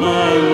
my